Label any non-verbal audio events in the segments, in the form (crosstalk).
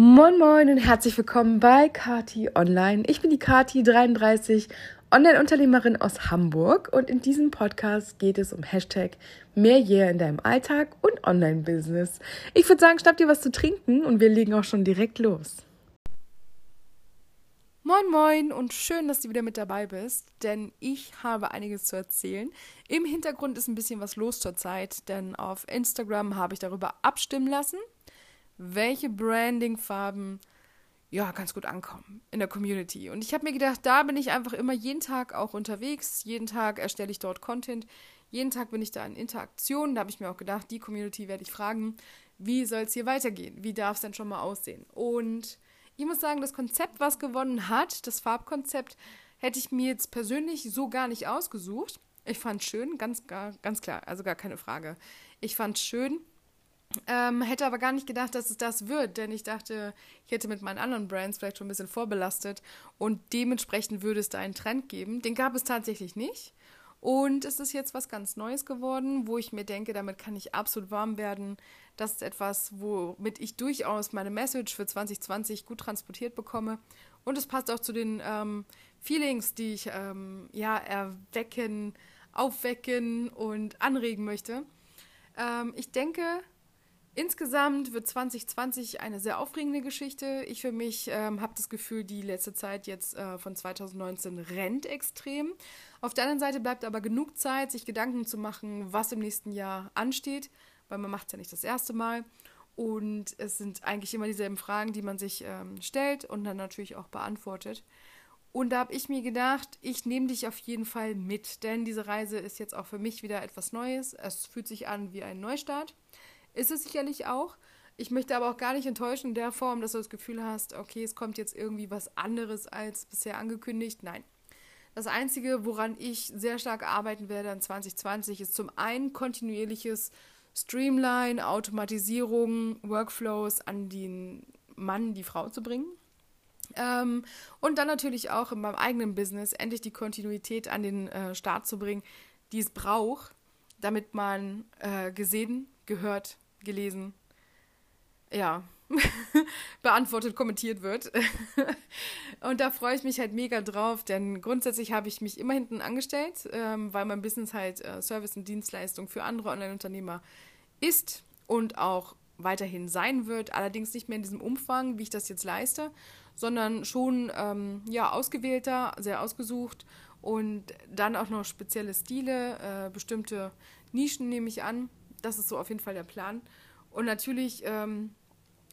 Moin Moin und herzlich willkommen bei Kati Online. Ich bin die Kati 33, Online-Unternehmerin aus Hamburg und in diesem Podcast geht es um Hashtag mehr Yeah in deinem Alltag und Online-Business. Ich würde sagen, schnapp dir was zu trinken und wir legen auch schon direkt los. Moin Moin und schön, dass du wieder mit dabei bist, denn ich habe einiges zu erzählen. Im Hintergrund ist ein bisschen was los zurzeit, denn auf Instagram habe ich darüber abstimmen lassen, welche Branding-Farben ja ganz gut ankommen in der Community. Und ich habe mir gedacht, da bin ich einfach immer jeden Tag auch unterwegs. Jeden Tag erstelle ich dort Content. Jeden Tag bin ich da in Interaktion. Da habe ich mir auch gedacht, die Community werde ich fragen, wie soll es hier weitergehen? Wie darf es denn schon mal aussehen? Und ich muss sagen, das Konzept, was gewonnen hat, das Farbkonzept, hätte ich mir jetzt persönlich so gar nicht ausgesucht. Ich fand es schön, ganz, ganz klar, also gar keine Frage. Ich fand es schön, ähm, hätte aber gar nicht gedacht, dass es das wird, denn ich dachte, ich hätte mit meinen anderen Brands vielleicht schon ein bisschen vorbelastet und dementsprechend würde es da einen Trend geben. Den gab es tatsächlich nicht. Und es ist jetzt was ganz Neues geworden, wo ich mir denke, damit kann ich absolut warm werden. Das ist etwas, womit ich durchaus meine Message für 2020 gut transportiert bekomme. Und es passt auch zu den ähm, Feelings, die ich ähm, ja erwecken, aufwecken und anregen möchte. Ähm, ich denke, Insgesamt wird 2020 eine sehr aufregende Geschichte. Ich für mich ähm, habe das Gefühl, die letzte Zeit jetzt äh, von 2019 rennt extrem. Auf der anderen Seite bleibt aber genug Zeit, sich Gedanken zu machen, was im nächsten Jahr ansteht, weil man macht es ja nicht das erste Mal. Und es sind eigentlich immer dieselben Fragen, die man sich ähm, stellt und dann natürlich auch beantwortet. Und da habe ich mir gedacht, ich nehme dich auf jeden Fall mit, denn diese Reise ist jetzt auch für mich wieder etwas Neues. Es fühlt sich an wie ein Neustart. Ist es sicherlich auch. Ich möchte aber auch gar nicht enttäuschen in der Form, dass du das Gefühl hast, okay, es kommt jetzt irgendwie was anderes als bisher angekündigt. Nein. Das Einzige, woran ich sehr stark arbeiten werde in 2020, ist zum einen kontinuierliches Streamline, Automatisierung, Workflows an den Mann, die Frau zu bringen. Ähm, und dann natürlich auch in meinem eigenen Business endlich die Kontinuität an den äh, Start zu bringen, die es braucht, damit man äh, gesehen, gehört, gelesen, ja, (laughs) beantwortet, kommentiert wird. (laughs) und da freue ich mich halt mega drauf, denn grundsätzlich habe ich mich immer hinten angestellt, ähm, weil mein Business halt äh, Service und Dienstleistung für andere Online-Unternehmer ist und auch weiterhin sein wird, allerdings nicht mehr in diesem Umfang, wie ich das jetzt leiste, sondern schon ähm, ja ausgewählter, sehr ausgesucht und dann auch noch spezielle Stile, äh, bestimmte Nischen nehme ich an das ist so auf jeden Fall der Plan. Und natürlich ähm,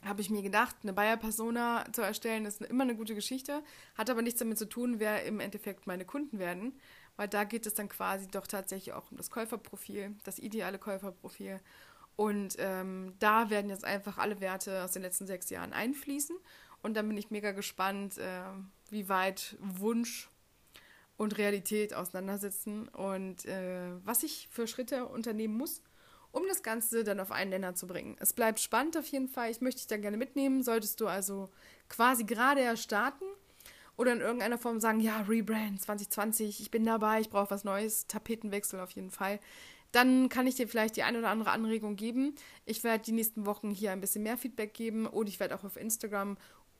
habe ich mir gedacht, eine Buyer-Persona zu erstellen, ist immer eine gute Geschichte, hat aber nichts damit zu tun, wer im Endeffekt meine Kunden werden, weil da geht es dann quasi doch tatsächlich auch um das Käuferprofil, das ideale Käuferprofil. Und ähm, da werden jetzt einfach alle Werte aus den letzten sechs Jahren einfließen. Und dann bin ich mega gespannt, äh, wie weit Wunsch und Realität auseinandersetzen und äh, was ich für Schritte unternehmen muss, um das Ganze dann auf einen Nenner zu bringen. Es bleibt spannend auf jeden Fall. Ich möchte dich dann gerne mitnehmen. Solltest du also quasi gerade erst starten oder in irgendeiner Form sagen, ja, Rebrand 2020, ich bin dabei, ich brauche was Neues, Tapetenwechsel auf jeden Fall. Dann kann ich dir vielleicht die eine oder andere Anregung geben. Ich werde die nächsten Wochen hier ein bisschen mehr Feedback geben und ich werde auch auf Instagram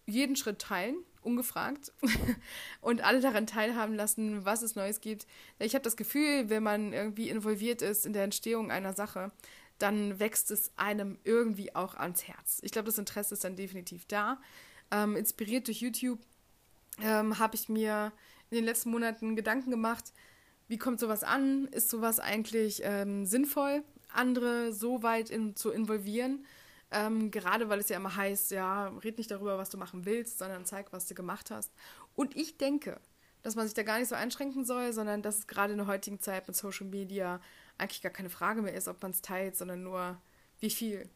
jeden Schritt teilen, ungefragt, (laughs) und alle daran teilhaben lassen, was es Neues gibt. Ich habe das Gefühl, wenn man irgendwie involviert ist in der Entstehung einer Sache, dann wächst es einem irgendwie auch ans Herz. Ich glaube, das Interesse ist dann definitiv da. Ähm, inspiriert durch YouTube ähm, habe ich mir in den letzten Monaten Gedanken gemacht, wie kommt sowas an? Ist sowas eigentlich ähm, sinnvoll, andere so weit in, zu involvieren? Ähm, gerade weil es ja immer heißt, ja, red nicht darüber, was du machen willst, sondern zeig, was du gemacht hast. Und ich denke, dass man sich da gar nicht so einschränken soll, sondern dass es gerade in der heutigen Zeit mit Social Media eigentlich gar keine Frage mehr ist, ob man es teilt, sondern nur wie viel.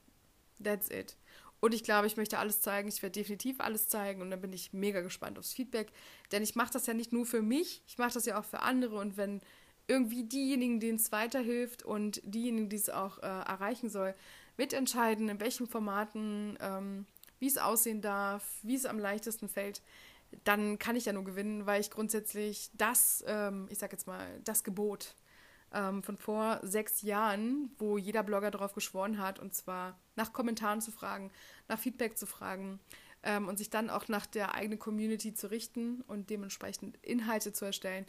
That's it. Und ich glaube, ich möchte alles zeigen. Ich werde definitiv alles zeigen und dann bin ich mega gespannt aufs Feedback. Denn ich mache das ja nicht nur für mich, ich mache das ja auch für andere. Und wenn irgendwie diejenigen, denen es weiterhilft und diejenigen, die es auch äh, erreichen soll, mitentscheiden, in welchen Formaten, ähm, wie es aussehen darf, wie es am leichtesten fällt, dann kann ich ja nur gewinnen, weil ich grundsätzlich das, ähm, ich sag jetzt mal, das Gebot ähm, von vor sechs Jahren, wo jeder Blogger darauf geschworen hat, und zwar nach Kommentaren zu fragen, nach Feedback zu fragen, ähm, und sich dann auch nach der eigenen Community zu richten und dementsprechend Inhalte zu erstellen.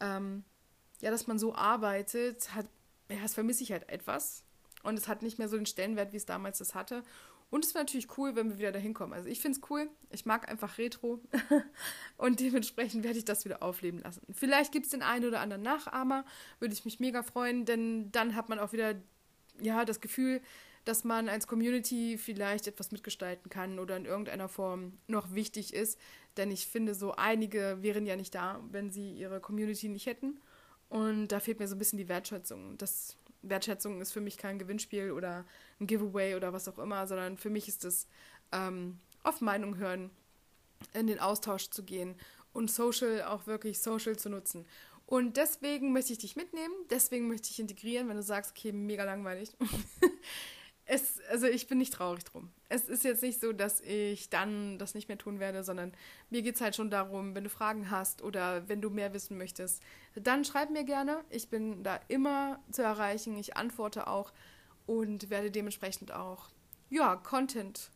Ähm, ja, dass man so arbeitet, hat, ja, das vermisse ich halt etwas. Und es hat nicht mehr so den Stellenwert, wie es damals das hatte. Und es wäre natürlich cool, wenn wir wieder dahin kommen. Also ich finde es cool. Ich mag einfach Retro. (laughs) und dementsprechend werde ich das wieder aufleben lassen. Vielleicht gibt es den einen oder anderen Nachahmer. Würde ich mich mega freuen, denn dann hat man auch wieder ja, das Gefühl, dass man als Community vielleicht etwas mitgestalten kann oder in irgendeiner Form noch wichtig ist. Denn ich finde, so einige wären ja nicht da, wenn sie ihre Community nicht hätten. Und da fehlt mir so ein bisschen die Wertschätzung. Das Wertschätzung ist für mich kein Gewinnspiel oder ein Giveaway oder was auch immer, sondern für mich ist es ähm, auf Meinung hören, in den Austausch zu gehen und Social auch wirklich Social zu nutzen. Und deswegen möchte ich dich mitnehmen, deswegen möchte ich integrieren, wenn du sagst, okay, mega langweilig. (laughs) es, also ich bin nicht traurig drum. Es ist jetzt nicht so, dass ich dann das nicht mehr tun werde, sondern mir geht es halt schon darum, wenn du Fragen hast oder wenn du mehr wissen möchtest, dann schreib mir gerne. Ich bin da immer zu erreichen. Ich antworte auch und werde dementsprechend auch, ja, Content.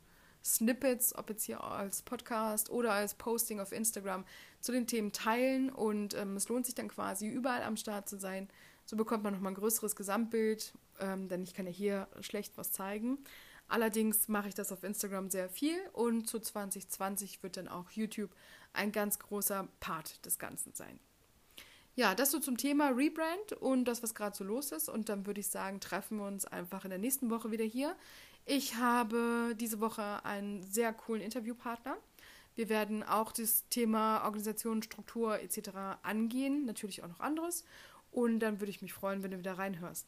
Snippets, ob jetzt hier als Podcast oder als Posting auf Instagram, zu den Themen teilen und ähm, es lohnt sich dann quasi überall am Start zu sein. So bekommt man nochmal ein größeres Gesamtbild ähm, denn ich kann ja hier schlecht was zeigen. Allerdings mache ich das auf Instagram sehr viel und zu 2020 wird dann auch YouTube ein ganz großer Part des Ganzen sein. Ja, das so zum Thema Rebrand und das, was gerade so los ist. Und dann würde ich sagen, treffen wir uns einfach in der nächsten Woche wieder hier. Ich habe diese Woche einen sehr coolen Interviewpartner. Wir werden auch das Thema Organisation, Struktur etc. angehen, natürlich auch noch anderes. Und dann würde ich mich freuen, wenn du wieder reinhörst.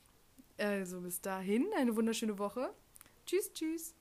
Also bis dahin, eine wunderschöne Woche. Tschüss, tschüss.